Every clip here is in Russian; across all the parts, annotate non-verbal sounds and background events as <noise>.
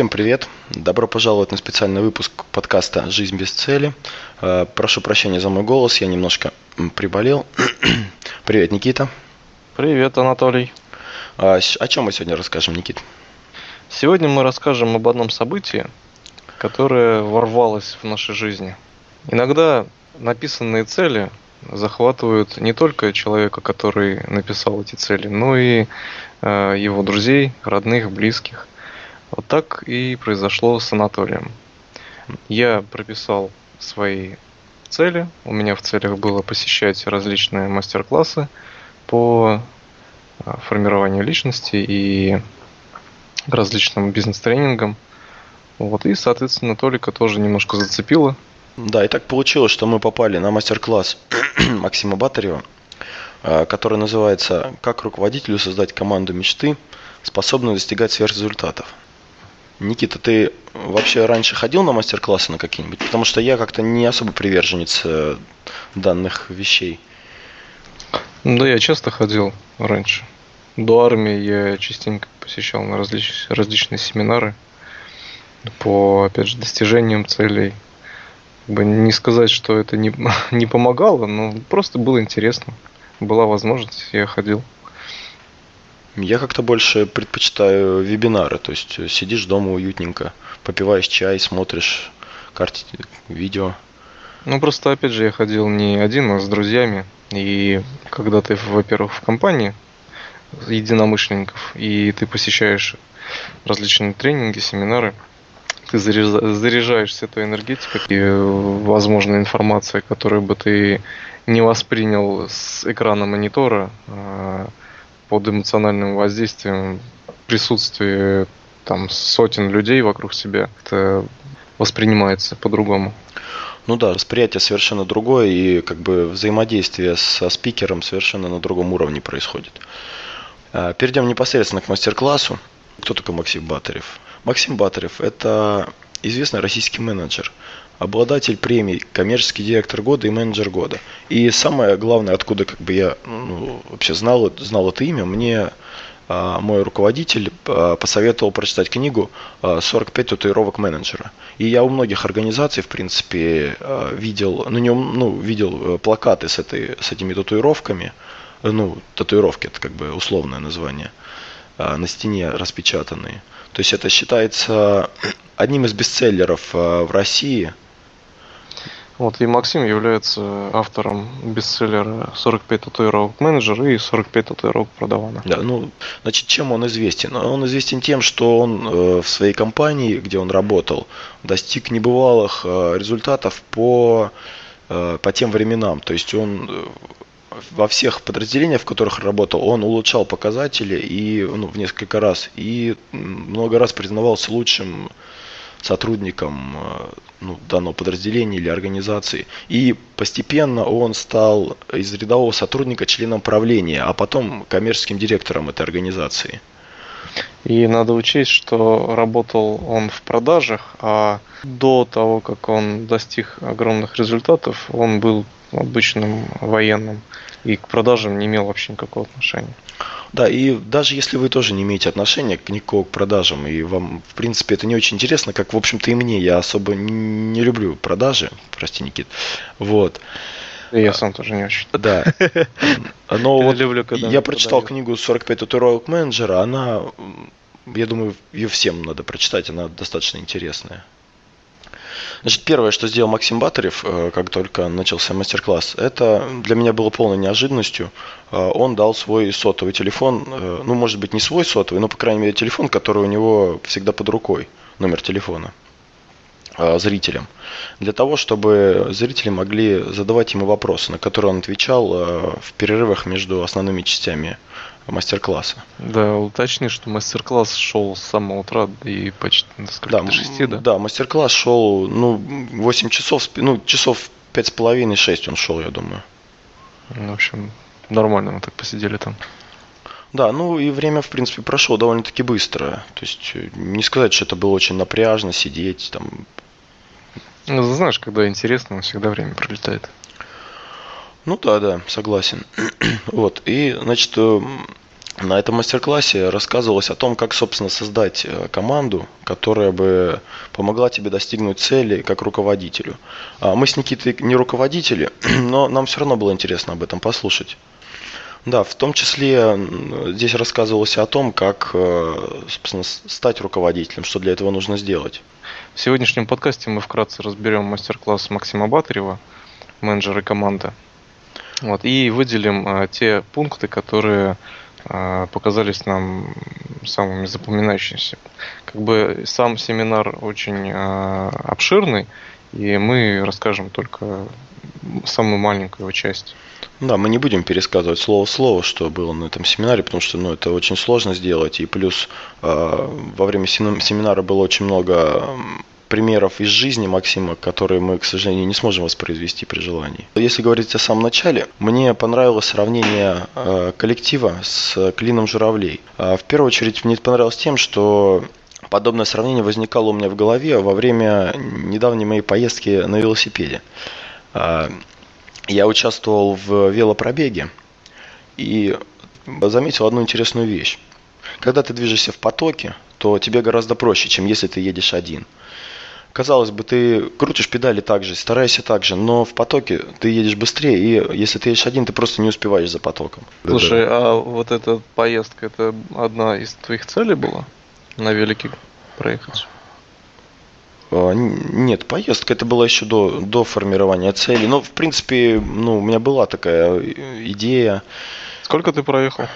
Всем привет! Добро пожаловать на специальный выпуск подкаста «Жизнь без цели». Э, прошу прощения за мой голос, я немножко приболел. <clears throat> Привет, Никита. Привет, Анатолий. А, о чем мы сегодня расскажем, Никит? Сегодня мы расскажем об одном событии, которое ворвалось в нашей жизни. Иногда написанные цели захватывают не только человека, который написал эти цели, но и э, его друзей, родных, близких. Вот так и произошло с Анатолием. Я прописал свои цели. У меня в целях было посещать различные мастер-классы по а, формированию личности и различным бизнес-тренингам. Вот, и, соответственно, Толика тоже немножко зацепило. Да, и так получилось, что мы попали на мастер-класс <clears throat> Максима Батарева, а, который называется «Как руководителю создать команду мечты, способную достигать сверхрезультатов». Никита, ты вообще раньше ходил на мастер-классы на какие-нибудь? Потому что я как-то не особо приверженец э, данных вещей. Да, я часто ходил раньше. До армии я частенько посещал на различ... различные семинары по, опять же, достижениям целей. Как бы не сказать, что это не, <laughs> не помогало, но просто было интересно. Была возможность, я ходил. Я как-то больше предпочитаю вебинары, то есть сидишь дома уютненько, попиваешь чай, смотришь карте, видео. Ну просто опять же я ходил не один, а с друзьями. И когда ты, во-первых, в компании единомышленников, и ты посещаешь различные тренинги, семинары, ты заряжаешься этой энергетикой и, возможно, информацией, которую бы ты не воспринял с экрана монитора, а под эмоциональным воздействием присутствие там сотен людей вокруг себя, это воспринимается по-другому. Ну да, восприятие совершенно другое, и как бы взаимодействие со спикером совершенно на другом уровне происходит. А, перейдем непосредственно к мастер-классу. Кто такой Максим Батарев? Максим Батарев – это известный российский менеджер, обладатель премий, коммерческий директор года и менеджер года. И самое главное, откуда как бы я ну, вообще знал, знал это имя, мне а, мой руководитель а, посоветовал прочитать книгу а, «45 татуировок менеджера». И я у многих организаций, в принципе, а, видел, ну, не, ну, видел э, плакаты с, этой, с этими татуировками. Ну, татуировки, это как бы условное название, а, на стене распечатанные. То есть это считается одним из бестселлеров а, в России – вот, и Максим является автором бестселлера «45 татуировок менеджер» и «45 татуировок продавана». Да, ну, значит, чем он известен? Он известен тем, что он э, в своей компании, где он работал, достиг небывалых э, результатов по, э, по тем временам. То есть он во всех подразделениях, в которых работал, он улучшал показатели и ну, в несколько раз и много раз признавался лучшим сотрудником э, ну, данного подразделения или организации. И постепенно он стал из рядового сотрудника членом правления, а потом коммерческим директором этой организации. И надо учесть, что работал он в продажах, а до того, как он достиг огромных результатов, он был обычным военным и к продажам не имел вообще никакого отношения. Да, и даже если вы тоже не имеете отношения к никакого к продажам, и вам, в принципе, это не очень интересно, как, в общем-то, и мне, я особо не люблю продажи, прости, Никит, вот. И я сам тоже не очень. Да. Но <laughs> вот люблю, когда я прочитал книгу «45 татуировок менеджера», она, я думаю, ее всем надо прочитать, она достаточно интересная. Значит, первое, что сделал Максим Батарев, э, как только начался мастер-класс, это для меня было полной неожиданностью. Э, он дал свой сотовый телефон, э, ну, может быть, не свой сотовый, но, по крайней мере, телефон, который у него всегда под рукой, номер телефона зрителям. Для того, чтобы зрители могли задавать ему вопросы, на которые он отвечал в перерывах между основными частями мастер-класса. Да, уточни, что мастер-класс шел с самого утра и почти до да, 6, да? Да, мастер-класс шел, ну, 8 часов, ну, часов пять с половиной, шесть он шел, я думаю. Ну, в общем, нормально мы так посидели там. Да, ну и время, в принципе, прошло довольно-таки быстро. То есть э, не сказать, что это было очень напряжно сидеть там. Ну, знаешь, когда интересно, всегда время пролетает. Ну да, да, согласен. <clears throat> вот. И, значит, э, на этом мастер-классе рассказывалось о том, как, собственно, создать э, команду, которая бы помогла тебе достигнуть цели как руководителю. А мы с Никитой не руководители, <clears throat> но нам все равно было интересно об этом послушать. Да, в том числе здесь рассказывалось о том, как, э, собственно, стать руководителем, что для этого нужно сделать. В сегодняшнем подкасте мы вкратце разберем мастер-класс Максима Батарева, менеджера команды. Вот, и выделим а, те пункты, которые а, показались нам самыми запоминающимися. Как бы сам семинар очень а, обширный, и мы расскажем только самую маленькую его часть. Да, мы не будем пересказывать слово слово, что было на этом семинаре, потому что ну, это очень сложно сделать. И плюс э, во время семинара было очень много примеров из жизни Максима, которые мы, к сожалению, не сможем воспроизвести при желании. Если говорить о самом начале, мне понравилось сравнение э, коллектива с клином журавлей. Э, в первую очередь мне понравилось тем, что подобное сравнение возникало у меня в голове во время недавней моей поездки на велосипеде. Э, я участвовал в велопробеге и заметил одну интересную вещь. Когда ты движешься в потоке, то тебе гораздо проще, чем если ты едешь один – казалось бы, ты крутишь педали так же, стараешься так же, но в потоке ты едешь быстрее, и если ты едешь один, ты просто не успеваешь за потоком. Слушай, а вот эта поездка, это одна из твоих целей была? На велике проехать? А, нет, поездка это была еще до, до формирования цели. Но, в принципе, ну, у меня была такая идея. Сколько ты проехал?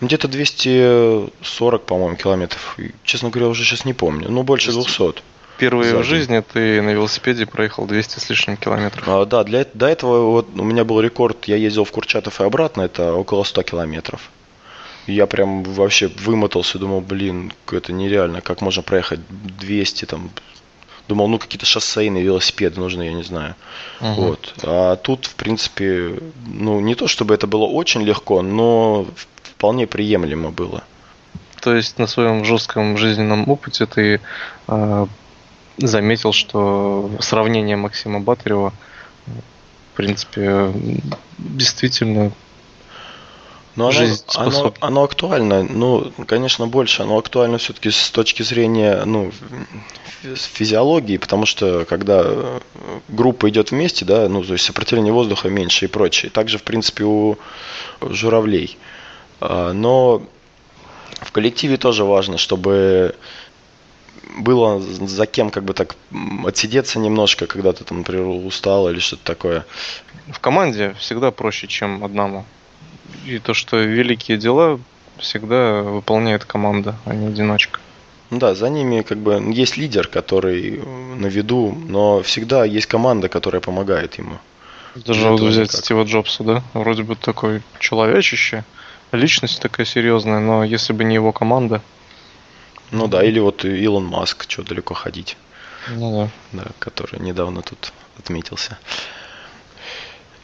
Где-то 240, по-моему, километров. Честно говоря, уже сейчас не помню. Ну, больше 200. Впервые в жизни ты на велосипеде проехал 200 с лишним километров. А, да, для, до этого вот у меня был рекорд, я ездил в Курчатов и обратно, это около 100 километров. я прям вообще вымотался, думал, блин, это нереально, как можно проехать 200 там, думал, ну какие-то шоссейные велосипеды нужны, я не знаю. Угу. Вот. А тут, в принципе, ну не то чтобы это было очень легко, но вполне приемлемо было. То есть на своем жестком жизненном опыте ты э, заметил, что сравнение Максима Батарева, в принципе, действительно но оно, оно, оно актуально, ну, конечно, больше. Оно актуально все-таки с точки зрения ну, физиологии, потому что когда группа идет вместе, да, ну, то есть сопротивление воздуха меньше и прочее. Также, в принципе, у журавлей. А, но в коллективе тоже важно, чтобы было за кем как бы так отсидеться немножко, когда ты там, например, устал или что-то такое. В команде всегда проще, чем одному. И то, что великие дела всегда выполняет команда, а не одиночка. Да, за ними как бы есть лидер, который на виду, но всегда есть команда, которая помогает ему. Даже вот взять как. Стива Джобса, да? Вроде бы такой человечище, личность такая серьезная, но если бы не его команда, ну да, или вот Илон Маск, что далеко ходить. Ну да. Да, который недавно тут отметился.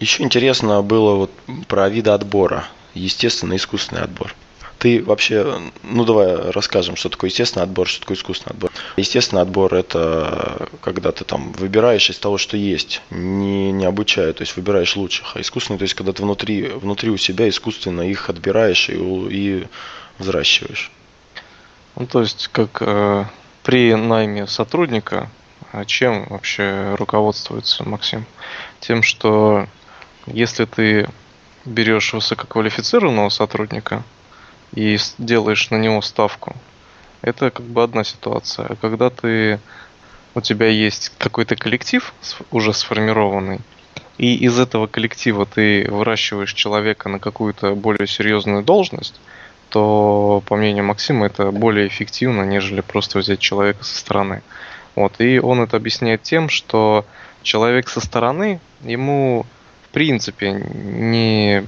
Еще интересно было вот про виды отбора. Естественный искусственный отбор. Ты вообще, ну давай расскажем, что такое естественный отбор, что такое искусственный отбор. Естественный отбор это когда ты там выбираешь из того, что есть, не, не обучая, то есть выбираешь лучших. А искусственный, то есть когда ты внутри, внутри у себя искусственно их отбираешь и, и взращиваешь. Ну, то есть, как э, при найме сотрудника, а чем вообще руководствуется Максим? Тем, что если ты берешь высококвалифицированного сотрудника и делаешь на него ставку, это как бы одна ситуация. А когда ты у тебя есть какой-то коллектив уже сформированный, и из этого коллектива ты выращиваешь человека на какую-то более серьезную должность, то, по мнению Максима, это более эффективно, нежели просто взять человека со стороны. Вот. И он это объясняет тем, что человек со стороны, ему в принципе не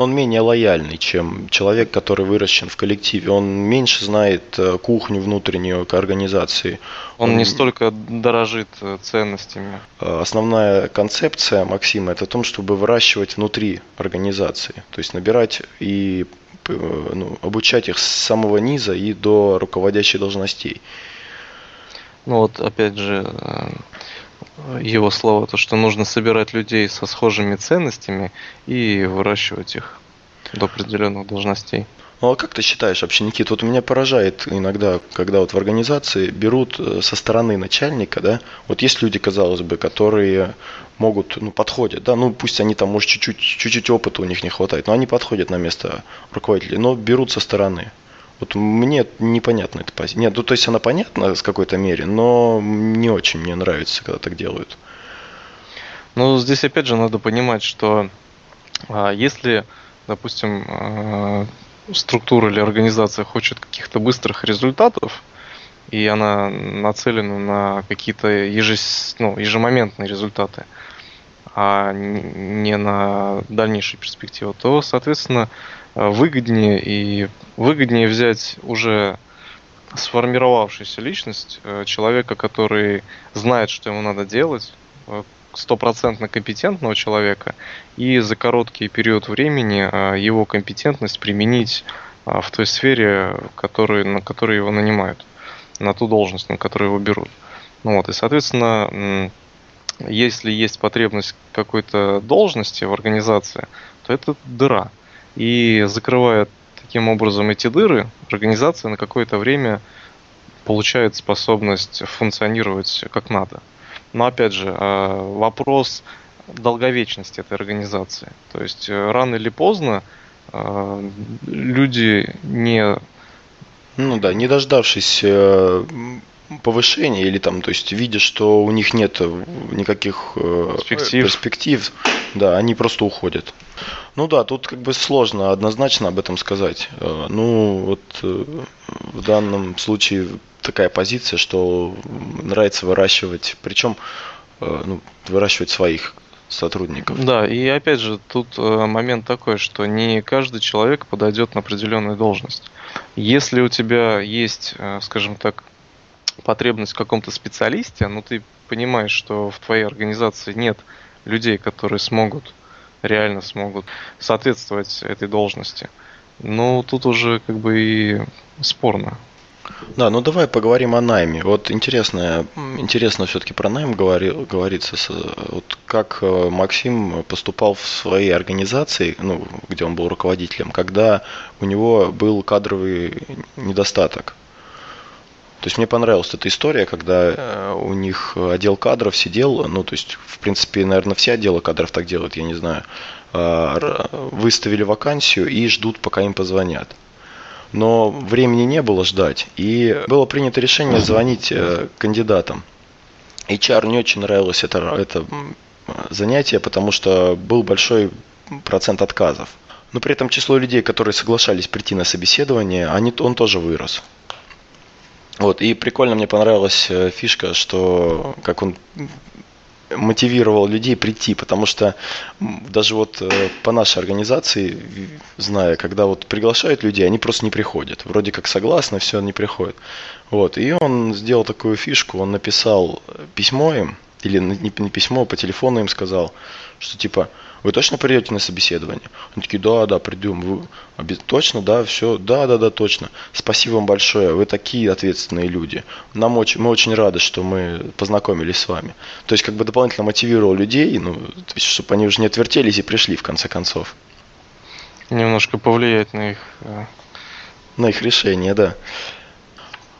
он менее лояльный, чем человек, который выращен в коллективе. Он меньше знает э, кухню внутреннюю к организации. Он, он не столько дорожит э, ценностями. Э, основная концепция Максима это о том, чтобы выращивать внутри организации. То есть набирать и ну, обучать их с самого низа и до руководящих должностей. Ну вот опять же его слово, то что нужно собирать людей со схожими ценностями и выращивать их до определенных должностей. Ну а как ты считаешь вообще, Никит, вот меня поражает иногда, когда вот в организации берут э, со стороны начальника, да, вот есть люди, казалось бы, которые могут, ну, подходят, да, ну, пусть они там, может, чуть-чуть, чуть-чуть опыта у них не хватает, но они подходят на место руководителя, но берут со стороны. Вот мне непонятна эта позиция. Нет, ну, то есть она понятна с какой-то мере, но не очень мне нравится, когда так делают. Ну, здесь опять же надо понимать, что а, если, допустим, а, структура или организация хочет каких-то быстрых результатов, и она нацелена на какие-то ежес, ну, ежемоментные результаты, а не на дальнейшую перспективу, то, соответственно, выгоднее и выгоднее взять уже сформировавшуюся личность э, человека, который знает, что ему надо делать, э, стопроцентно компетентного человека и за короткий период времени а, его компетентность применить а, в той сфере, который, на которой его нанимают, на ту должность, на которую его берут. Ну вот, и, соответственно, если есть потребность какой-то должности в организации, то это дыра. И закрывая таким образом эти дыры, организация на какое-то время получает способность функционировать как надо. Но опять же, а, вопрос долговечности этой организации. То есть э, рано или поздно а, люди не... Ну да, не дождавшись э, повышения или там, то есть видя, что у них нет никаких э, перспектив. перспектив, да, они просто уходят. Ну да, тут как бы сложно однозначно об этом сказать. Ну вот в данном случае такая позиция, что нравится выращивать, причем э, ну, выращивать своих сотрудников. Да, и опять же, тут э, момент такой, что не каждый человек подойдет на определенную должность. Если у тебя есть, э, скажем так, потребность в каком-то специалисте, но ты понимаешь, что в твоей организации нет людей, которые смогут, реально смогут соответствовать этой должности, ну, тут уже как бы и спорно. Да, ну давай поговорим о найме. Вот интересно, интересно все-таки про найм говори, говорится. Вот как э, Максим поступал в своей организации, ну, где он был руководителем, когда у него был кадровый недостаток. То есть мне понравилась эта история, когда э, у них отдел кадров сидел, ну, то есть, в принципе, наверное, все отделы кадров так делают, я не знаю, э, выставили вакансию и ждут, пока им позвонят но времени не было ждать, и было принято решение звонить э, кандидатам. HR не очень нравилось это, это занятие, потому что был большой процент отказов. Но при этом число людей, которые соглашались прийти на собеседование, они, он тоже вырос. Вот, и прикольно мне понравилась э, фишка, что как он мотивировал людей прийти, потому что даже вот э, по нашей организации, зная, когда вот приглашают людей, они просто не приходят. Вроде как согласны, все, не приходят. Вот, и он сделал такую фишку, он написал письмо им, или не письмо, а по телефону им сказал, что типа, вы точно придете на собеседование? Они такие, да, да, придем. Вы точно, да, все, да, да, да, точно. Спасибо вам большое, вы такие ответственные люди. Нам очень, мы очень рады, что мы познакомились с вами. То есть, как бы дополнительно мотивировал людей, ну, чтобы они уже не отвертелись и пришли в конце концов. Немножко повлиять на их... Э, на их решение, да.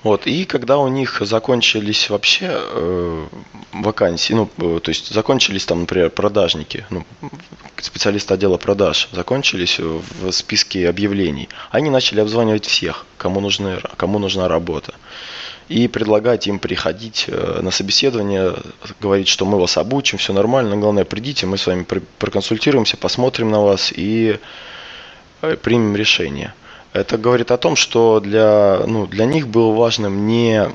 Вот, и когда у них закончились вообще э, вакансии, ну, э, то есть закончились там, например, продажники, ну, специалисты отдела продаж закончились в списке объявлений, они начали обзванивать всех, кому, нужны, кому нужна работа. И предлагать им приходить э, на собеседование, говорить, что мы вас обучим, все нормально, главное придите, мы с вами проконсультируемся, посмотрим на вас и э, примем решение. Это говорит о том, что для, ну, для них было важным не,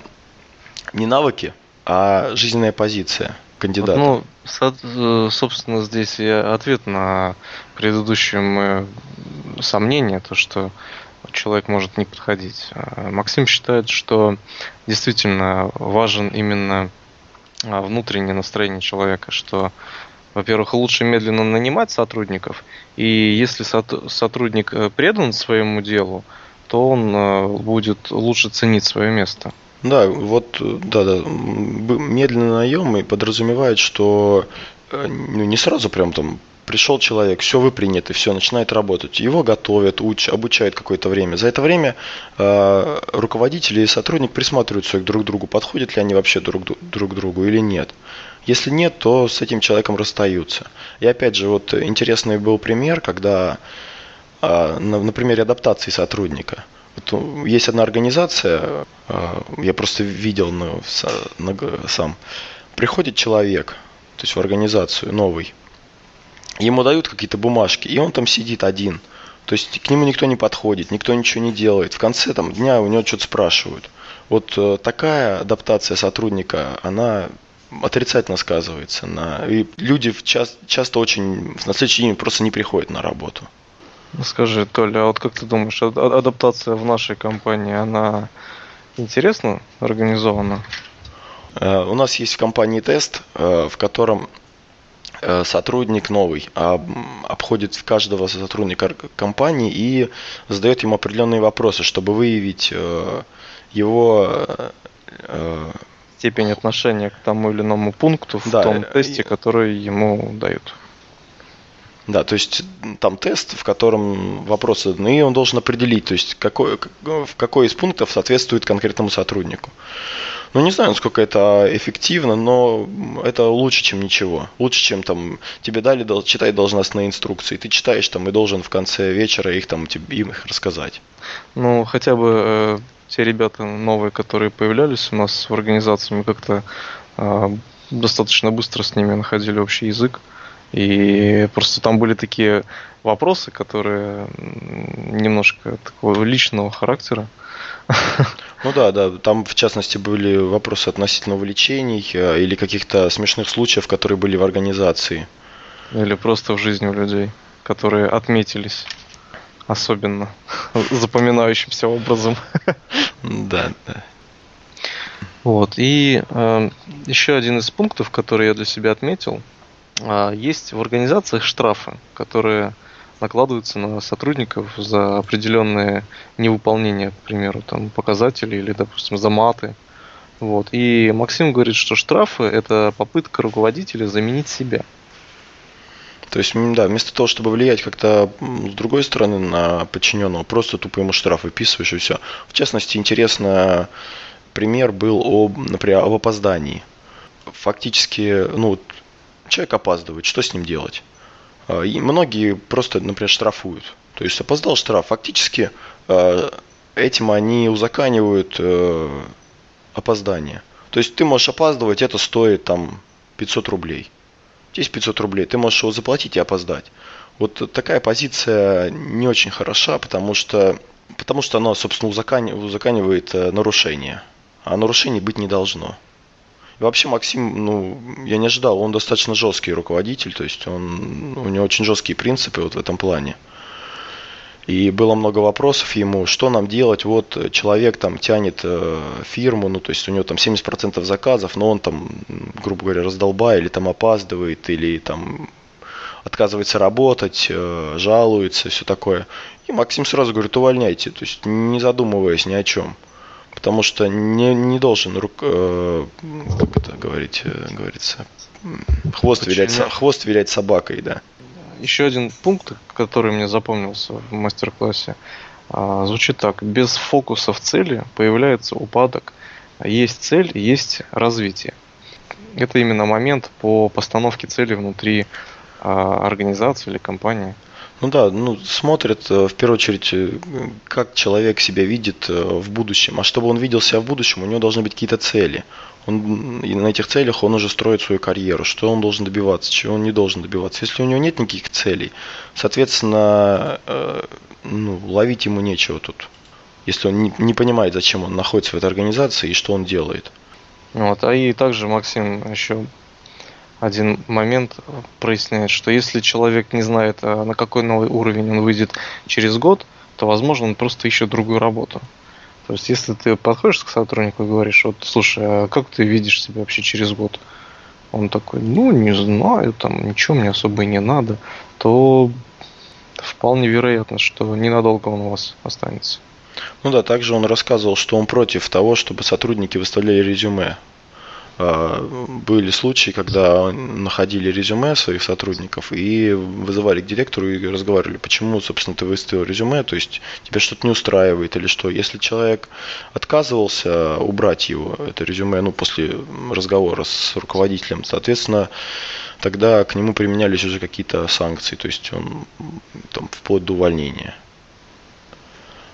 не навыки, а жизненная позиция кандидата. Ну, э, собственно, здесь и ответ на предыдущее мое сомнение, то, что человек может не подходить. А Максим считает, что действительно важен именно а, внутреннее настроение человека, что во-первых, лучше медленно нанимать сотрудников, и если сотрудник э, предан своему делу, то он э, будет лучше ценить свое место. Да, вот, да, да, медленный наем и подразумевает, что э, ну, не сразу прям там пришел человек, все, вы приняты, все, начинает работать. Его готовят, уч, обучают какое-то время. За это время э, руководители и сотрудник присматриваются друг к другу, подходят ли они вообще друг, друг другу или нет. Если нет, то с этим человеком расстаются. И опять же, вот интересный был пример, когда э, на, примере адаптации сотрудника. Вот есть одна организация, э, я просто видел на, на, сам. Приходит человек, то есть в организацию новый, ему дают какие-то бумажки, и он там сидит один. То есть к нему никто не подходит, никто ничего не делает. В конце там, дня у него что-то спрашивают. Вот э, такая адаптация сотрудника, она отрицательно сказывается. На... И люди часто, часто очень на следующий день просто не приходят на работу. Ну, скажи, Толя, а вот как ты думаешь, адаптация в нашей компании, она интересно организована? Э, у нас есть в компании тест, э, в котором Э, сотрудник новый обходит каждого сотрудника компании и задает ему определенные вопросы, чтобы выявить его степень отношения к тому или иному пункту в да, том тесте, который ему дают. Да, то есть там тест, в котором вопросы даны, и он должен определить, то есть какой, в какой из пунктов соответствует конкретному сотруднику. Ну, не знаю, насколько это эффективно, но это лучше, чем ничего. Лучше, чем там тебе дали читать должностные инструкции. Ты читаешь там и должен в конце вечера их там тебе им их рассказать. Ну, хотя бы э, те ребята новые, которые появлялись у нас в организации, мы как-то э, достаточно быстро с ними находили общий язык. И просто там были такие вопросы, которые немножко такого личного характера. Ну да, да, там в частности были вопросы относительно увлечений э, или каких-то смешных случаев, которые были в организации. Или просто в жизни у людей, которые отметились особенно <laughs> запоминающимся образом. Да, да. Вот. И э, еще один из пунктов, который я для себя отметил, э, есть в организациях штрафы, которые накладываются на сотрудников за определенные невыполнения, к примеру, там показателей или, допустим, за маты. Вот. И Максим говорит, что штрафы – это попытка руководителя заменить себя. То есть, да, вместо того, чтобы влиять как-то с другой стороны на подчиненного, просто тупо ему штраф выписываешь и все. В частности, интересный пример был, об, например, об опоздании. Фактически, ну, человек опаздывает, что с ним делать? А, и многие просто, например, штрафуют. То есть опоздал штраф. Фактически а, этим они узаканивают э, опоздание. То есть ты можешь опаздывать, это стоит там 500 рублей. Здесь 500 рублей, ты можешь его заплатить и опоздать. Вот такая позиция не очень хороша, потому что, потому что она, собственно, узаканивает э, нарушение. А нарушений быть не должно. И вообще Максим, ну, я не ожидал, он достаточно жесткий руководитель, то есть он, у него очень жесткие принципы вот в этом плане. И было много вопросов ему, что нам делать, вот человек там тянет э, фирму, ну то есть у него там 70% заказов, но он там, грубо говоря, раздолбай или там опаздывает, или там отказывается работать, э, жалуется, все такое. И Максим сразу говорит, увольняйте, то есть не задумываясь ни о чем потому что не, не должен рук, э, как это говорить, э, говорится, хвост вилять, хвост вилять собакой, да. Еще один пункт, который мне запомнился в мастер-классе, э, звучит так. Без фокуса в цели появляется упадок. Есть цель, есть развитие. Это именно момент по постановке цели внутри э, организации или компании. Ну да, ну смотрят э, в первую очередь, э, как человек себя видит э, в будущем. А чтобы он видел себя в будущем, у него должны быть какие-то цели. Он, и на этих целях он уже строит свою карьеру, что он должен добиваться, чего он не должен добиваться. Если у него нет никаких целей, соответственно, ну, ловить ему нечего тут. Если он не, не понимает, зачем он находится в этой организации и что он делает. Вот, а и также Максим еще один момент проясняет, что если человек не знает, а на какой новый уровень он выйдет через год, то, возможно, он просто ищет другую работу. То есть, если ты подходишь к сотруднику и говоришь, вот, слушай, а как ты видишь себя вообще через год? Он такой, ну, не знаю, там, ничего мне особо и не надо, то вполне вероятно, что ненадолго он у вас останется. Ну да, также он рассказывал, что он против того, чтобы сотрудники выставляли резюме были случаи, когда находили резюме своих сотрудников и вызывали к директору и разговаривали, почему, собственно, ты выставил резюме, то есть тебя что-то не устраивает или что. Если человек отказывался убрать его, это резюме, ну, после разговора с руководителем, соответственно, тогда к нему применялись уже какие-то санкции, то есть он там, вплоть до увольнения.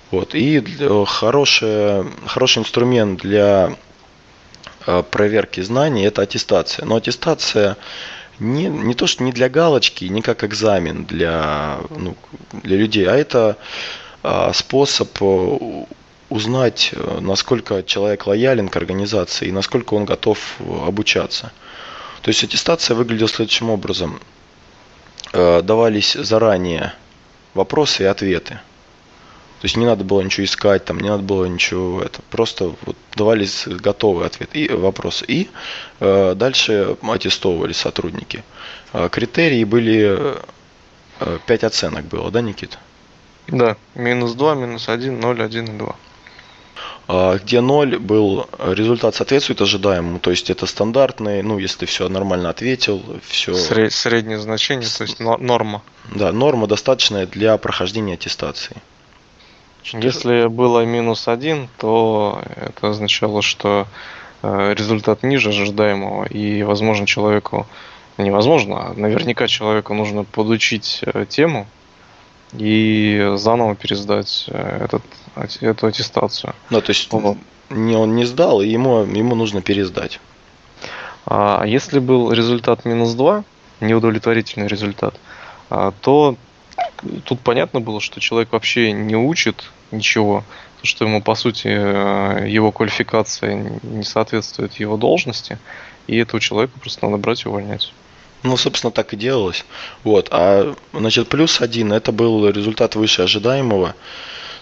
Вот. И хороший, хороший инструмент для Э, проверки знаний – это аттестация. Но аттестация не, не то, что не для галочки, не как экзамен для, ну, для людей, а это а, способ э, узнать, насколько человек лоялен к организации и насколько он готов обучаться. То есть аттестация выглядела следующим образом. Давались заранее вопросы и ответы. То есть не надо было ничего искать, там не надо было ничего это. Просто вот давались готовый ответ и вопрос. И э, дальше аттестовывали сотрудники. Э, критерии были э, 5 оценок было, да, Никита? Да, минус 2, минус 1, 0, 1 и 2 а, где 0 был результат соответствует ожидаемому, то есть это стандартный, ну, если все нормально ответил, все... Среднее значение, то есть норма. Да, норма достаточная для прохождения аттестации. Если было минус один, то это означало, что э, результат ниже ожидаемого, и, возможно, человеку, невозможно, а наверняка человеку нужно подучить э, тему и заново пересдать э, этот, эту аттестацию. Ну, то есть вот. не, он не сдал, и ему, ему нужно пересдать. А если был результат минус 2, неудовлетворительный результат, а, то тут понятно было, что человек вообще не учит ничего, что ему, по сути, э, его квалификация не соответствует его должности, и этого человека просто надо брать и увольнять. Ну, собственно, так и делалось. Вот. А, значит, плюс один – это был результат выше ожидаемого.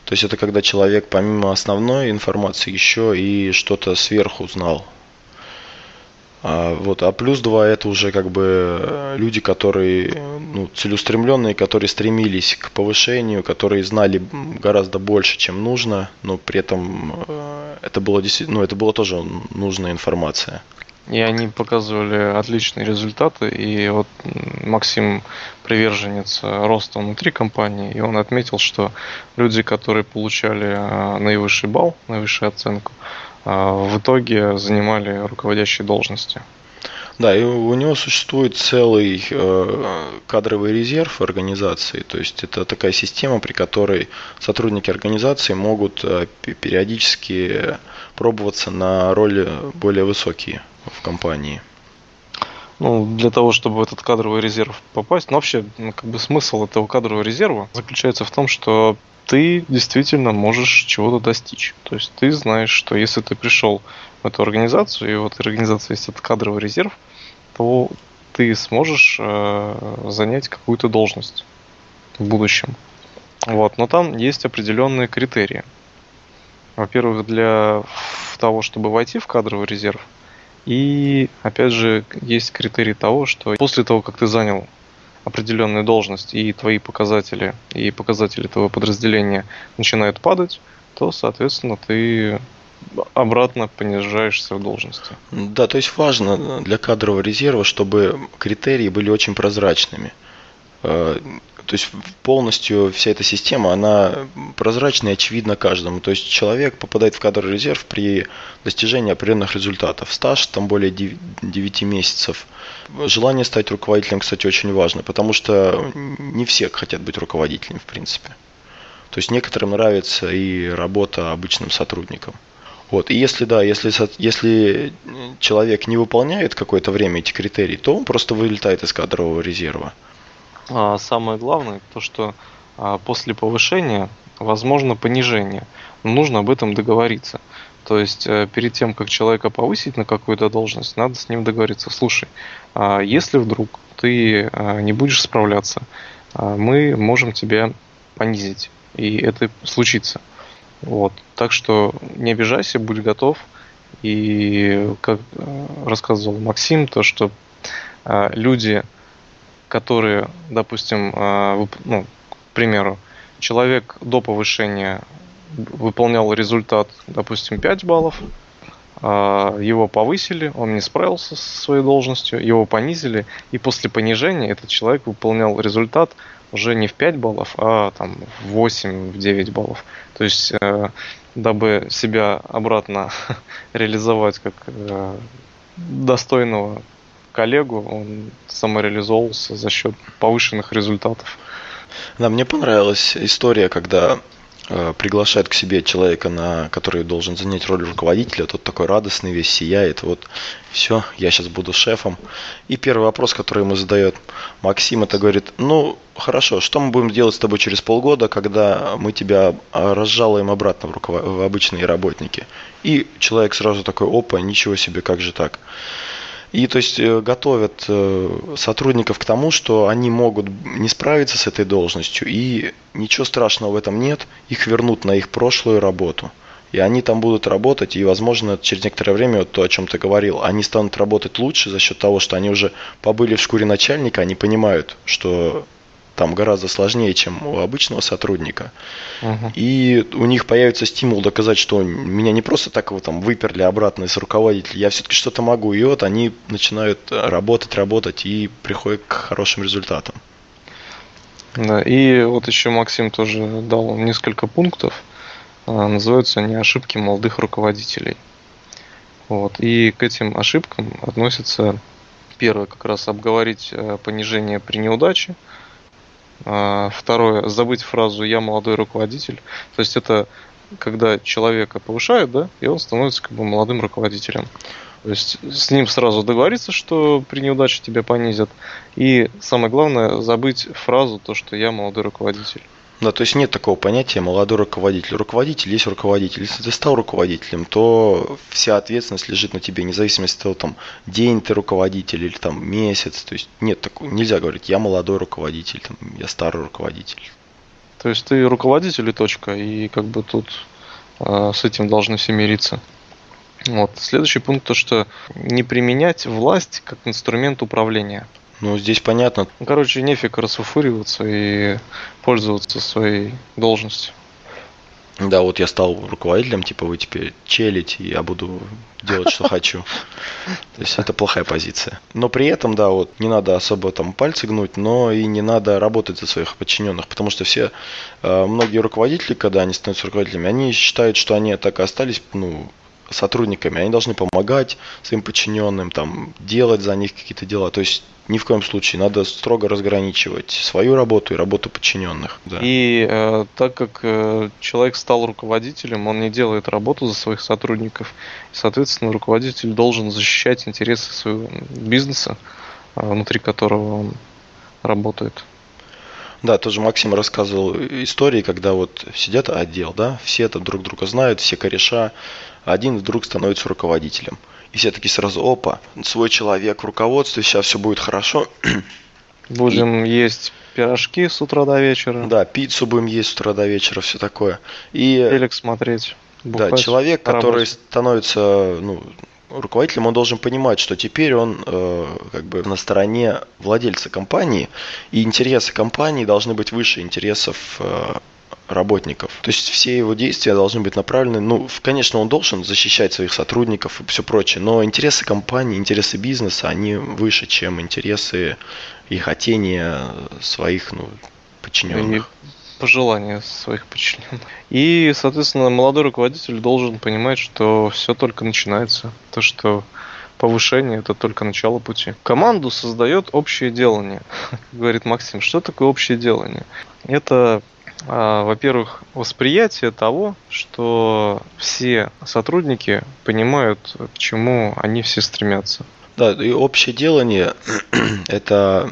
То есть это когда человек помимо основной информации еще и что-то сверху знал. А, вот, а плюс два это уже как бы люди, которые ну, целеустремленные, которые стремились к повышению, которые знали гораздо больше, чем нужно, но при этом э, это было действительно, ну, это была тоже нужная информация. И они показывали отличные результаты. И вот Максим приверженец роста внутри компании, и он отметил, что люди, которые получали э, наивысший балл, наивысшую оценку, в итоге занимали руководящие должности. Да, и у него существует целый э, кадровый резерв организации, то есть это такая система, при которой сотрудники организации могут э, периодически пробоваться на роли более высокие в компании. Ну, для того, чтобы в этот кадровый резерв попасть, ну, вообще, ну, как бы смысл этого кадрового резерва заключается в том, что ты действительно можешь чего-то достичь. То есть ты знаешь, что если ты пришел в эту организацию, и в этой организации есть этот кадровый резерв, то ты сможешь э, занять какую-то должность в будущем. Вот, но там есть определенные критерии. Во-первых, для того, чтобы войти в кадровый резерв, и опять же есть критерий того, что после того, как ты занял определенную должность и твои показатели и показатели твоего подразделения начинают падать, то, соответственно, ты обратно понижаешься в должности. Да, то есть важно для кадрового резерва, чтобы критерии были очень прозрачными. То есть полностью вся эта система, она прозрачна и очевидна каждому. То есть человек попадает в кадровый резерв при достижении определенных результатов. Стаж там более 9 месяцев. Желание стать руководителем, кстати, очень важно, потому что не все хотят быть руководителем, в принципе. То есть некоторым нравится и работа обычным сотрудником. Вот. И если да, если, если человек не выполняет какое-то время эти критерии, то он просто вылетает из кадрового резерва. А самое главное, то что а, после повышения возможно понижение. Но нужно об этом договориться. То есть э, перед тем, как человека повысить на какую-то должность, надо с ним договориться. Слушай, а если вдруг ты не будешь справляться, мы можем тебя понизить. И это случится. Вот. Так что не обижайся, будь готов. И как э, рассказывал Максим, то что люди, которые, допустим, э, ну, к примеру, человек до повышения выполнял результат, допустим, 5 баллов, а, его повысили, он не справился со своей должностью, его понизили, и после понижения этот человек выполнял результат уже не в 5 баллов, а там в 8, в 9 баллов. То есть, э, дабы себя обратно <laughs> реализовать как э, достойного коллегу, он самореализовывался за счет повышенных результатов. Да, мне понравилась история, когда Э, приглашает к себе человека, на, который должен занять роль руководителя, тот такой радостный, весь сияет, вот все, я сейчас буду шефом. И первый вопрос, который ему задает Максим, это говорит, ну хорошо, что мы будем делать с тобой через полгода, когда мы тебя а, разжалуем обратно в, руков... в обычные работники? И человек сразу такой, опа, ничего себе, как же так? И то есть э, готовят э, сотрудников к тому, что они могут не справиться с этой должностью, и ничего страшного в этом нет, их вернут на их прошлую работу. И они там будут работать, и, возможно, через некоторое время, вот то, о чем ты говорил, они станут работать лучше за счет того, что они уже побыли в шкуре начальника, они понимают, что там гораздо сложнее, чем у обычного сотрудника. Угу. И у них появится стимул доказать, что меня не просто так вот там выперли обратно из руководителя, я все-таки что-то могу. И вот они начинают работать, работать и приходят к хорошим результатам. Да, и вот еще Максим тоже дал несколько пунктов. А, называются они ошибки молодых руководителей. Вот. И к этим ошибкам относится первое, как раз обговорить э, понижение при неудаче. А, второе, забыть фразу «я молодой руководитель». То есть это когда человека повышают, да, и он становится как бы молодым руководителем. То есть с ним сразу договориться, что при неудаче тебя понизят. И самое главное, забыть фразу то, что я молодой руководитель. Да, то есть нет такого понятия молодой руководитель. Руководитель есть руководитель. Если ты стал руководителем, то вся ответственность лежит на тебе, независимо от того, там, день ты руководитель или там месяц. То есть нет такого, нельзя говорить, я молодой руководитель, там, я старый руководитель. То есть ты руководитель и точка, и как бы тут э, с этим должны все мириться. Вот. Следующий пункт то, что не применять власть как инструмент управления. Ну, здесь понятно. Ну, короче, нефиг расфуфуриваться и пользоваться своей должностью. Да, вот я стал руководителем, типа вы теперь челить, и я буду делать, что <laughs> хочу. То есть это плохая позиция. Но при этом, да, вот не надо особо там пальцы гнуть, но и не надо работать за своих подчиненных, потому что все, э, многие руководители, когда они становятся руководителями, они считают, что они так и остались, ну, сотрудниками, они должны помогать своим подчиненным, там, делать за них какие-то дела. То есть ни в коем случае надо строго разграничивать свою работу и работу подчиненных. Да. И э, так как э, человек стал руководителем, он не делает работу за своих сотрудников. И, соответственно, руководитель должен защищать интересы своего бизнеса, э, внутри которого он работает. Да, тоже Максим рассказывал истории, когда вот сидят отдел, да, все это друг друга знают, все кореша, один вдруг становится руководителем. И все таки сразу, опа, свой человек в руководстве, сейчас все будет хорошо. <clears throat> Будем и... есть пирожки с утра до вечера. Да, пиццу будем есть с утра до вечера, все такое. И... Телек смотреть. Бухать, да, человек, который становится ну, руководителем, он должен понимать, что теперь он э, как бы на стороне владельца компании, и интересы компании должны быть выше интересов э, работников. То есть все его действия должны быть направлены, ну, конечно, он должен защищать своих сотрудников и все прочее, но интересы компании, интересы бизнеса, они выше, чем интересы и хотения своих ну, подчиненных. И пожелания своих подчиненных. И, соответственно, молодой руководитель должен понимать, что все только начинается. То, что повышение это только начало пути. Команду создает общее делание, <laughs> говорит Максим. Что такое общее делание? Это во-первых, восприятие того, что все сотрудники понимают, к чему они все стремятся. Да, и общее делание <clears throat> – это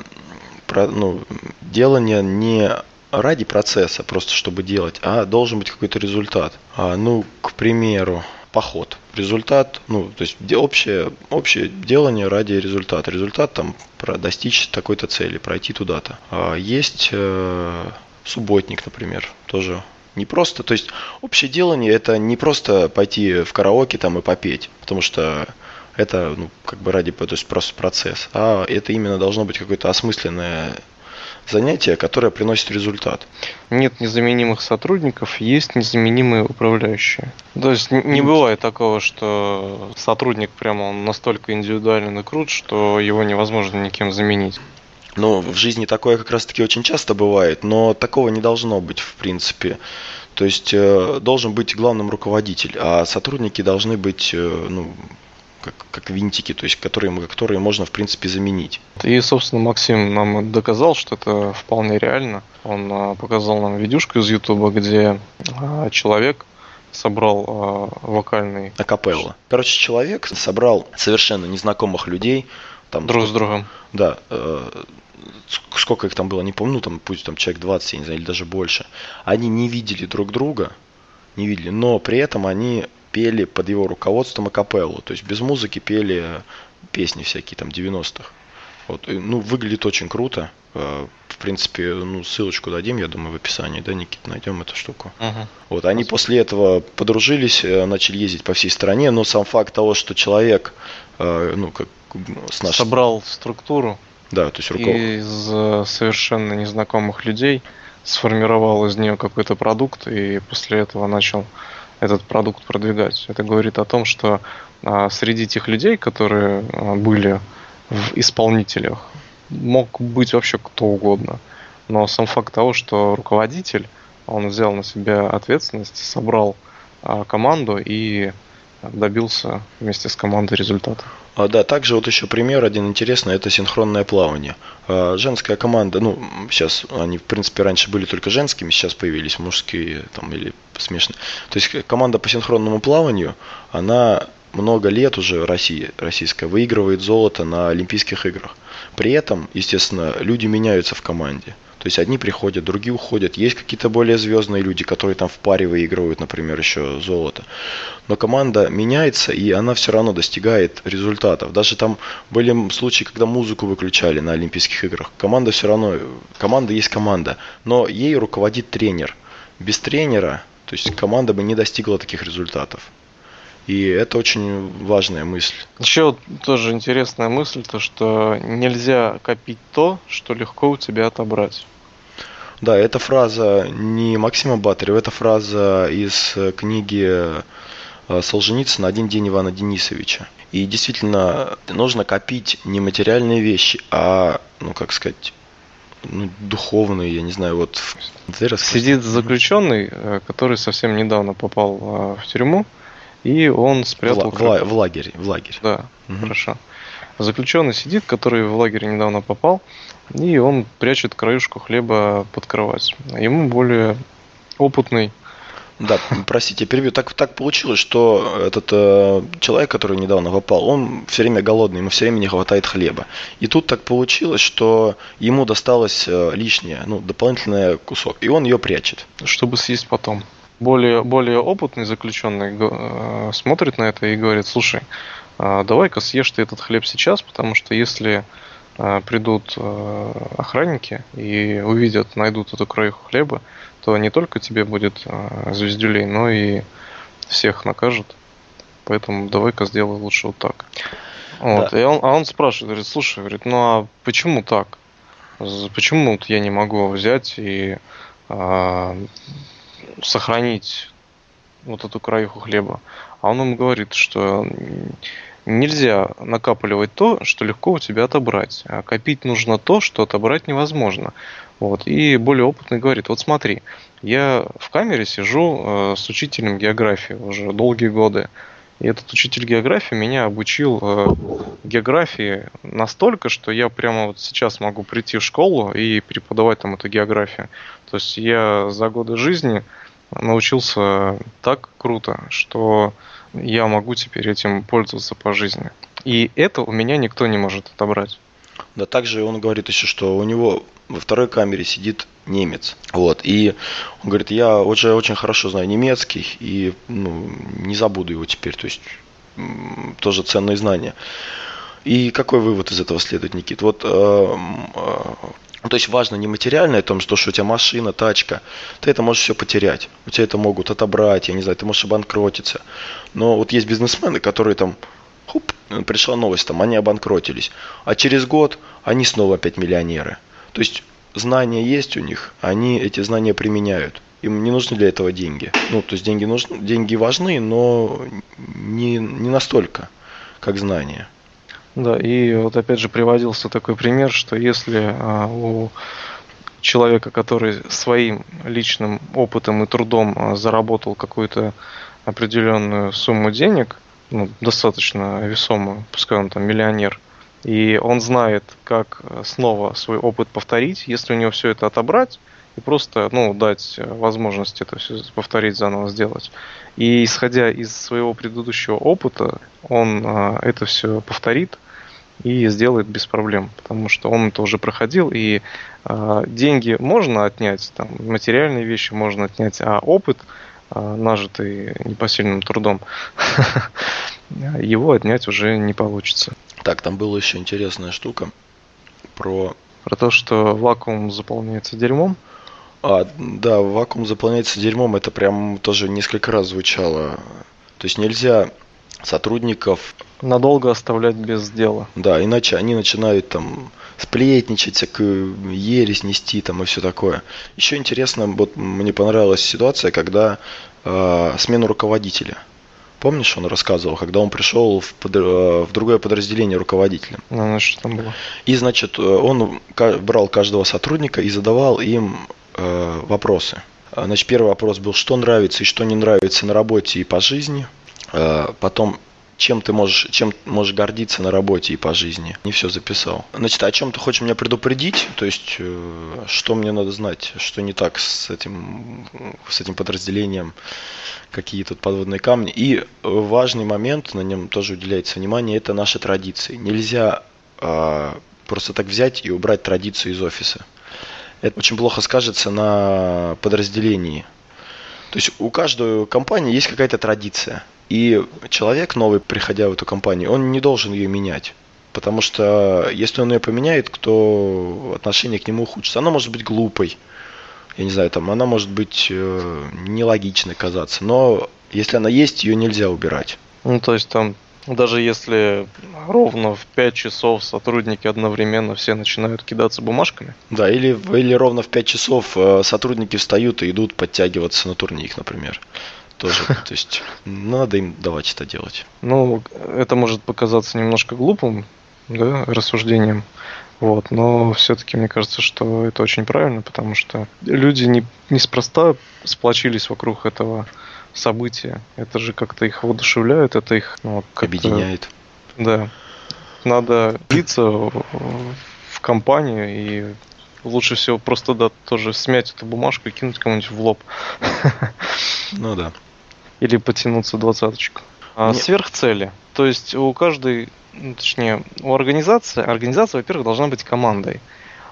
ну, делание не ради процесса, просто чтобы делать, а должен быть какой-то результат. А, ну, к примеру, поход. Результат, ну, то есть общее, общее делание ради результата. Результат там достичь такой-то цели, пройти туда-то. А есть э, субботник, например, тоже не просто, то есть общее делание это не просто пойти в караоке там и попеть, потому что это ну, как бы ради, то есть просто процесс, а это именно должно быть какое-то осмысленное занятие, которое приносит результат. Нет незаменимых сотрудников, есть незаменимые управляющие. То есть не бывает такого, что сотрудник прямо он настолько индивидуален и крут, что его невозможно никем заменить. Ну, в жизни такое как раз-таки очень часто бывает, но такого не должно быть, в принципе. То есть э, должен быть главным руководитель, а сотрудники должны быть э, ну, как, как винтики, то есть которые, которые можно в принципе заменить. И, собственно, Максим нам доказал, что это вполне реально. Он а, показал нам видюшку из Ютуба, где а, человек собрал э, вокальный... Акапелла. Короче, человек собрал совершенно незнакомых людей. Там, Друг с другом. Да. Э, сколько их там было, не помню, ну, там пусть там человек 20, я не знаю, или даже больше. Они не видели друг друга, не видели, но при этом они пели под его руководством акапеллу, то есть без музыки пели песни всякие там 90-х. Вот, ну, выглядит очень круто. Э, в принципе, ну, ссылочку дадим, я думаю, в описании, да, Никит, найдем эту штуку. Uh-huh. Вот, они Спасибо. после этого подружились, э, начали ездить по всей стране, но сам факт того, что человек, э, ну, как с нашей... Собрал структуру. Да, то есть руков... Из совершенно незнакомых людей сформировал из нее какой-то продукт и после этого начал этот продукт продвигать. Это говорит о том, что а, среди тех людей, которые а, были в исполнителях, мог быть вообще кто угодно. Но сам факт того, что руководитель, он взял на себя ответственность, собрал а, команду и добился вместе с командой результата. А, да, также вот еще пример один интересный, это синхронное плавание. А, женская команда, ну, сейчас они, в принципе, раньше были только женскими, сейчас появились мужские там или смешанные. То есть команда по синхронному плаванию, она много лет уже Россия, российская, выигрывает золото на Олимпийских играх. При этом, естественно, люди меняются в команде. То есть одни приходят, другие уходят. Есть какие-то более звездные люди, которые там в паре выигрывают, например, еще золото. Но команда меняется, и она все равно достигает результатов. Даже там были случаи, когда музыку выключали на Олимпийских играх. Команда все равно, команда есть команда, но ей руководит тренер. Без тренера, то есть команда бы не достигла таких результатов. И это очень важная мысль. Еще тоже интересная мысль, то что нельзя копить то, что легко у тебя отобрать. Да, эта фраза не Максима Батарева, это фраза из книги э, Солженицына «Один день Ивана Денисовича». И действительно, нужно копить не материальные вещи, а, ну, как сказать, ну, духовные, я не знаю, вот... Сидит заключенный, э, который совсем недавно попал э, в тюрьму, и он спрятал... В, в, в лагере, в лагере. Да, угу. хорошо. Заключенный сидит, который в лагере недавно попал, и он прячет краюшку хлеба под кровать. Ему более опытный да, простите, перебью. Так, так получилось, что этот э, человек, который недавно попал, он все время голодный, ему все время не хватает хлеба. И тут так получилось, что ему досталось э, лишнее, ну, дополнительный кусок, и он ее прячет. Чтобы съесть потом. Более, более опытный заключенный э, смотрит на это и говорит, слушай, э, давай-ка съешь ты этот хлеб сейчас, потому что если придут э, охранники и увидят, найдут эту краюху хлеба, то не только тебе будет э, звездюлей, но и всех накажут. Поэтому давай-ка сделай лучше вот так. Вот. Да. И он, а он спрашивает, говорит, слушай, говорит, ну а почему так? Почему вот я не могу взять и а, сохранить вот эту краюху хлеба? А он ему говорит, что Нельзя накапливать то, что легко у тебя отобрать. А копить нужно то, что отобрать невозможно. Вот. И более опытный говорит, вот смотри, я в камере сижу э, с учителем географии уже долгие годы. И этот учитель географии меня обучил э, географии настолько, что я прямо вот сейчас могу прийти в школу и преподавать там эту географию. То есть я за годы жизни научился так круто, что я могу теперь этим пользоваться по жизни. И это у меня никто не может отобрать. Да, также он говорит еще, что у него во второй камере сидит немец. Вот. И он говорит, я уже очень хорошо знаю немецкий и ну, не забуду его теперь. То есть тоже ценные знания. И какой вывод из этого следует, Никит? Вот э, э, то есть важно не материальное, том, что у тебя машина, тачка, ты это можешь все потерять. У тебя это могут отобрать, я не знаю, ты можешь обанкротиться. Но вот есть бизнесмены, которые там, хуп, пришла новость, там, они обанкротились. А через год они снова опять миллионеры. То есть знания есть у них, они эти знания применяют. Им не нужны для этого деньги. Ну, то есть деньги, нужны, деньги важны, но не, не настолько, как знания. Да, и вот опять же приводился такой пример, что если а, у человека, который своим личным опытом и трудом а, заработал какую-то определенную сумму денег, ну, достаточно весомую, пускай он там миллионер, и он знает, как снова свой опыт повторить, если у него все это отобрать, и просто ну, дать возможность это все повторить, заново сделать. И исходя из своего предыдущего опыта, он а, это все повторит и сделает без проблем, потому что он это уже проходил, и а, деньги можно отнять, там, материальные вещи можно отнять, а опыт, а, нажитый непосильным трудом, <laughs> его отнять уже не получится. Так, там была еще интересная штука про... Про то, что вакуум заполняется дерьмом. А, да, вакуум заполняется дерьмом, это прям тоже несколько раз звучало. То есть нельзя сотрудников надолго оставлять без дела. Да, иначе они начинают там сплетничать, всякую ересь нести там и все такое. Еще интересно, вот мне понравилась ситуация, когда э, смену руководителя. Помнишь, он рассказывал, когда он пришел в, под, в другое подразделение руководителем. Ну, ну, что там было? И, значит, он брал каждого сотрудника и задавал им э, вопросы. Значит, первый вопрос был, что нравится и что не нравится на работе и по жизни. Э, потом, чем ты можешь, чем можешь гордиться на работе и по жизни. Не все записал. Значит, о чем ты хочешь меня предупредить? То есть, э, что мне надо знать, что не так с этим, с этим подразделением какие тут подводные камни. И важный момент, на нем тоже уделяется внимание, это наши традиции. Нельзя э, просто так взять и убрать традицию из офиса. Это очень плохо скажется на подразделении. То есть у каждой компании есть какая-то традиция. И человек новый, приходя в эту компанию, он не должен ее менять. Потому что если он ее поменяет, то отношение к нему ухудшится. Она может быть глупой, я не знаю, там она может быть э, нелогичной казаться, но если она есть, ее нельзя убирать. Ну, то есть там даже если ровно в 5 часов сотрудники одновременно все начинают кидаться бумажками. Да, или, или ровно в 5 часов э, сотрудники встают и идут подтягиваться на турник, например. Тоже, <laughs> то есть надо им давать это делать. Ну, это может показаться немножко глупым, да, рассуждением. Вот, но все-таки мне кажется, что это очень правильно, потому что люди не, неспроста сплочились вокруг этого события. Это же как-то их воодушевляет, это их ну, объединяет. Да. Надо биться в компанию и лучше всего просто да, тоже смять эту бумажку и кинуть кому-нибудь в лоб. <laughs> Ну да. Или потянуться двадцаточку. А, сверхцели. То есть у каждой ну, точнее, у организации, организация, во-первых, должна быть командой,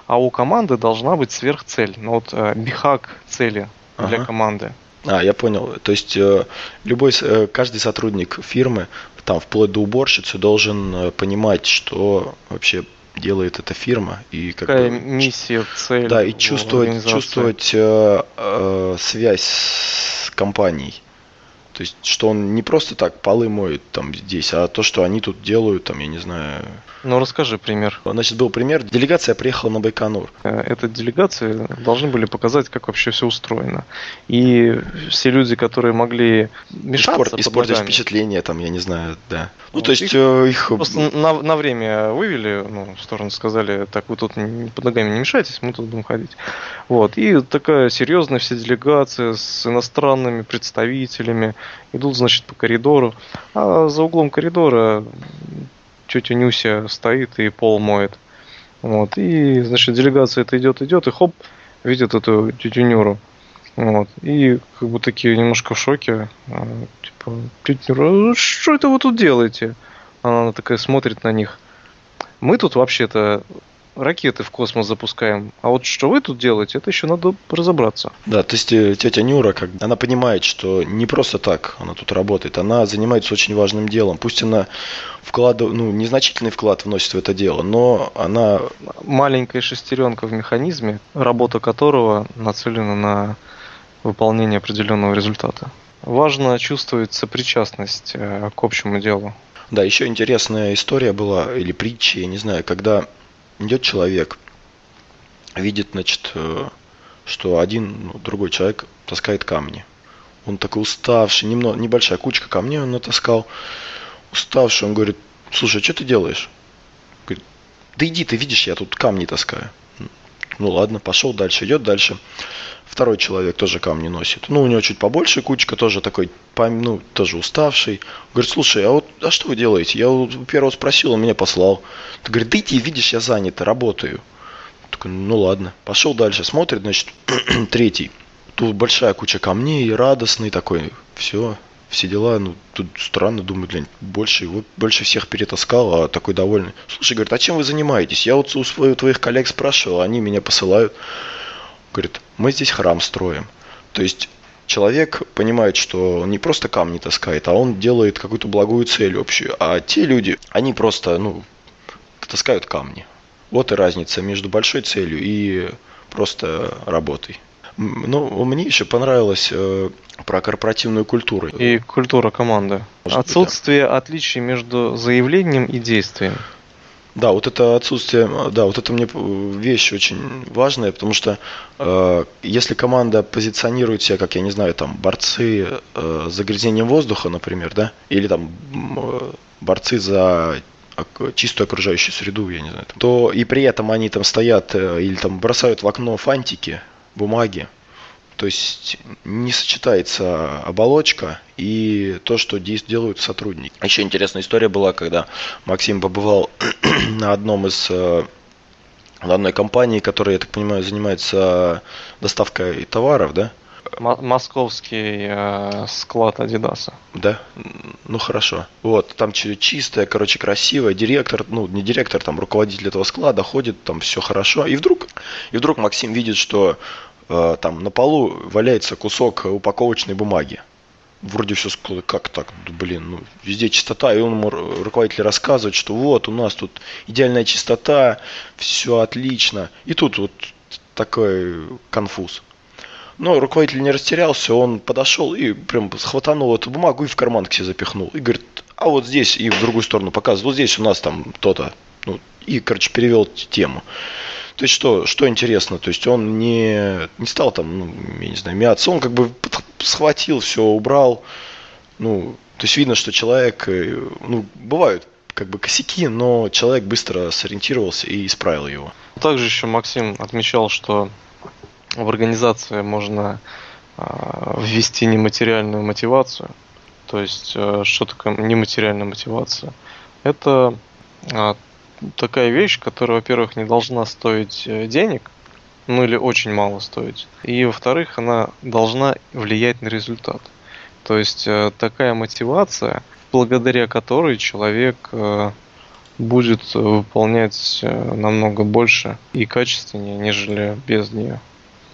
а у команды должна быть сверхцель. Ну вот э, бихак цели ага. для команды. А, я понял. То есть э, любой, э, каждый сотрудник фирмы, там вплоть до уборщицы, должен э, понимать, что вообще делает эта фирма и как какая бы, миссия, цель. Да, и чувствовать, чувствовать э, э, связь с компанией. То есть, что он не просто так полы моет там здесь, а то, что они тут делают, там, я не знаю. Ну, расскажи пример. Значит, был пример. Делегация приехала на Байконур. Э, эта делегация должны были показать, как вообще все устроено. И все люди, которые могли мешаться Испорт, Испортить впечатление, там, я не знаю, да. Ну, то есть их, э, их... Просто на, на время вывели, ну, в сторону сказали, так, вы тут под ногами не мешайтесь, мы тут будем ходить. Вот. И такая серьезная вся делегация с иностранными представителями идут, значит, по коридору. А за углом коридора тетя Нюся стоит и пол моет. Вот. И, значит, делегация это идет, идет, и хоп, видит эту тетю Нюру. Вот. И как бы такие немножко в шоке. А, типа, тетя Нюра, «А что это вы тут делаете? Она такая смотрит на них. Мы тут вообще-то ракеты в космос запускаем. А вот что вы тут делаете, это еще надо разобраться. Да, то есть э, тетя Нюра, как, она понимает, что не просто так она тут работает, она занимается очень важным делом. Пусть она вкладывает, ну, незначительный вклад вносит в это дело, но она... Маленькая шестеренка в механизме, работа которого нацелена на выполнение определенного результата. Важно чувствовать сопричастность э, к общему делу. Да, еще интересная история была, или притча, я не знаю, когда идет человек, видит, значит, э, что один, ну, другой человек таскает камни. Он такой уставший, немного, небольшая кучка камней он натаскал. Уставший, он говорит, слушай, что ты делаешь? Говорит, да иди, ты видишь, я тут камни таскаю. Ну ладно, пошел дальше, идет дальше. Второй человек тоже камни носит. Ну, у него чуть побольше кучка, тоже такой, ну, тоже уставший. Говорит, слушай, а вот, а что вы делаете? Я у первого спросил, он меня послал. Ты говорит, да иди, видишь, я занят, работаю. Такой, ну ладно. Пошел дальше, смотрит, значит, <clears throat> третий. Тут большая куча камней, радостный такой, все, все дела, ну, тут странно, думаю, блин, больше, его, больше всех перетаскал, а такой довольный. Слушай, говорит, а чем вы занимаетесь? Я вот у своих твоих коллег спрашивал, они меня посылают. Говорит, мы здесь храм строим. То есть человек понимает, что он не просто камни таскает, а он делает какую-то благую цель общую. А те люди, они просто, ну, таскают камни. Вот и разница между большой целью и просто работой. Ну, мне еще понравилось э, про корпоративную культуру. И культура команды. Может Отсутствие быть, да. отличий между заявлением и действием. Да, вот это отсутствие, да, вот это мне вещь очень важная, потому что э, если команда позиционирует себя, как я не знаю, там борцы э, с загрязнением воздуха, например, да, или там э, борцы за чистую окружающую среду, я не знаю, то и при этом они там стоят э, или там бросают в окно фантики, бумаги. То есть не сочетается оболочка и то, что делают сотрудники. Еще интересная история была, когда Максим побывал <clears throat> на одном из э, на одной компании, которая, я так понимаю, занимается доставкой товаров, да? московский э, склад Адидаса. Да? Ну хорошо. Вот, там чистая, короче, красивая. Директор, ну не директор, там руководитель этого склада ходит, там все хорошо. И вдруг, и вдруг Максим видит, что Э, там на полу валяется кусок упаковочной бумаги. Вроде все как так, блин, ну, везде чистота, и он ему руководитель рассказывает, что вот у нас тут идеальная чистота, все отлично. И тут вот такой конфуз. Но руководитель не растерялся, он подошел и прям схватанул эту бумагу и в карман к себе запихнул. И говорит, а вот здесь и в другую сторону показывает, вот здесь у нас там то-то. Ну, и, короче, перевел тему. То есть что, что интересно, то есть он не, не стал там, ну, я не знаю, мяться, он как бы схватил, все убрал. Ну, то есть видно, что человек, э, ну, бывают как бы косяки, но человек быстро сориентировался и исправил его. Также еще Максим отмечал, что в организации можно а, ввести нематериальную мотивацию. То есть, э, что такое нематериальная мотивация? Это а, такая вещь, которая, во-первых, не должна стоить э, денег, ну или очень мало стоить. И, во-вторых, она должна влиять на результат. То есть э, такая мотивация, благодаря которой человек э, будет выполнять намного больше и качественнее, нежели без нее.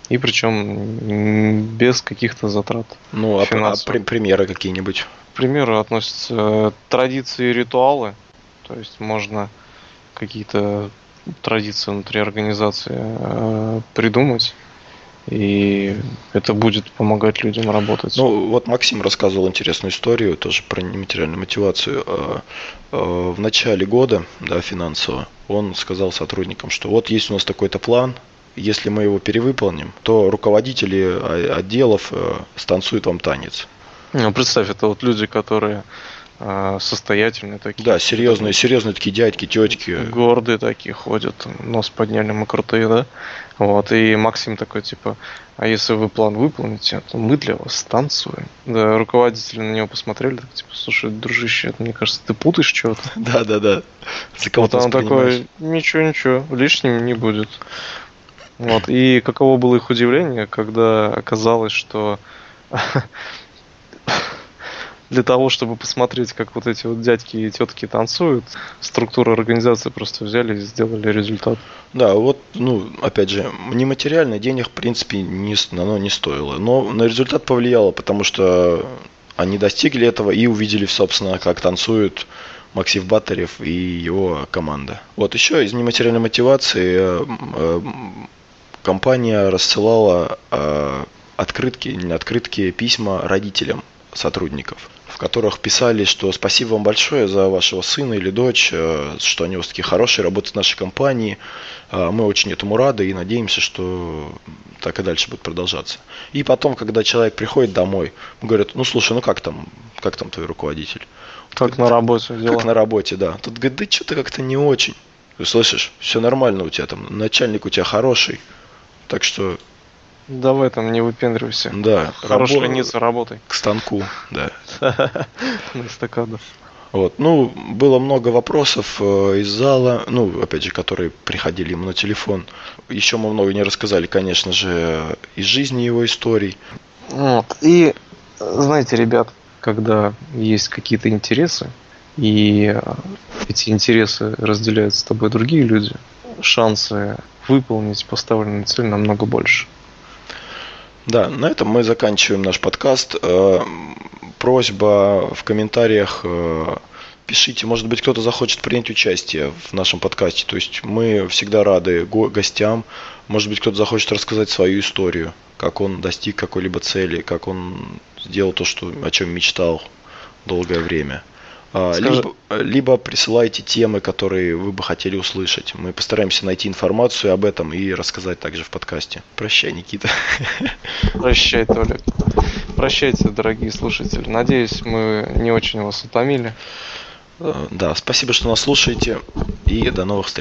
И причем без каких-то затрат. Ну, а, а при, примеры какие-нибудь? Примеры относятся традиции и ритуалы. То есть можно какие-то традиции внутри организации э, придумать. И это будет помогать людям работать. Ну, вот Максим рассказывал интересную историю, тоже про нематериальную мотивацию. Э, э, в начале года, да, финансово, он сказал сотрудникам, что вот есть у нас такой-то план, если мы его перевыполним, то руководители отделов станцуют вам танец. Ну, представь, это вот люди, которые состоятельные такие. Да, серьезные, серьезные такие дядьки, тетки. Гордые такие ходят, нос подняли, мы крутые, да? Вот, и Максим такой, типа, а если вы план выполните, то мы для вас танцуем. Да, руководители на него посмотрели, так, типа, слушай, дружище, это, мне кажется, ты путаешь что-то. <laughs> Да, да, да. За кого вот он такой, ничего, ничего, лишним не будет. Вот, и каково было их удивление, когда оказалось, что <laughs> для того, чтобы посмотреть, как вот эти вот дядьки и тетки танцуют, структура организации просто взяли и сделали результат. Да, вот, ну, опять же, нематериально денег, в принципе, не, оно не стоило. Но на результат повлияло, потому что они достигли этого и увидели, собственно, как танцуют Максим Батарев и его команда. Вот еще из нематериальной мотивации э, э, компания рассылала э, открытки, не открытки, письма родителям сотрудников, в которых писали, что спасибо вам большое за вашего сына или дочь, э, что они у вас такие хорошие, работают в нашей компании. Э, мы очень этому рады и надеемся, что так и дальше будет продолжаться. И потом, когда человек приходит домой, говорят, ну слушай, ну как там, как там твой руководитель? Как на работе дела? Как на работе, да. Тут говорит, да что-то как-то не очень. Ты слышишь, все нормально у тебя там, начальник у тебя хороший, так что Давай там не выпендривайся. Да. Хорошая рабо... работай. К станку, да. На эстакаду. Вот. Ну, было много вопросов э, из зала, ну, опять же, которые приходили ему на телефон. Еще мы много не рассказали, конечно же, из жизни его историй. Вот. И, знаете, ребят, когда есть какие-то интересы, и эти интересы разделяют с тобой другие люди, шансы выполнить поставленную цель намного больше. Да, на этом мы заканчиваем наш подкаст. Э, просьба в комментариях э, пишите, может быть, кто-то захочет принять участие в нашем подкасте. То есть мы всегда рады гостям. Может быть, кто-то захочет рассказать свою историю, как он достиг какой-либо цели, как он сделал то, что, о чем мечтал долгое время. А, либо, либо присылайте темы, которые вы бы хотели услышать. Мы постараемся найти информацию об этом и рассказать также в подкасте. Прощай, Никита. Прощай, Толик. Прощайте, дорогие слушатели. Надеюсь, мы не очень вас утомили. Да, спасибо, что нас слушаете. И до новых встреч.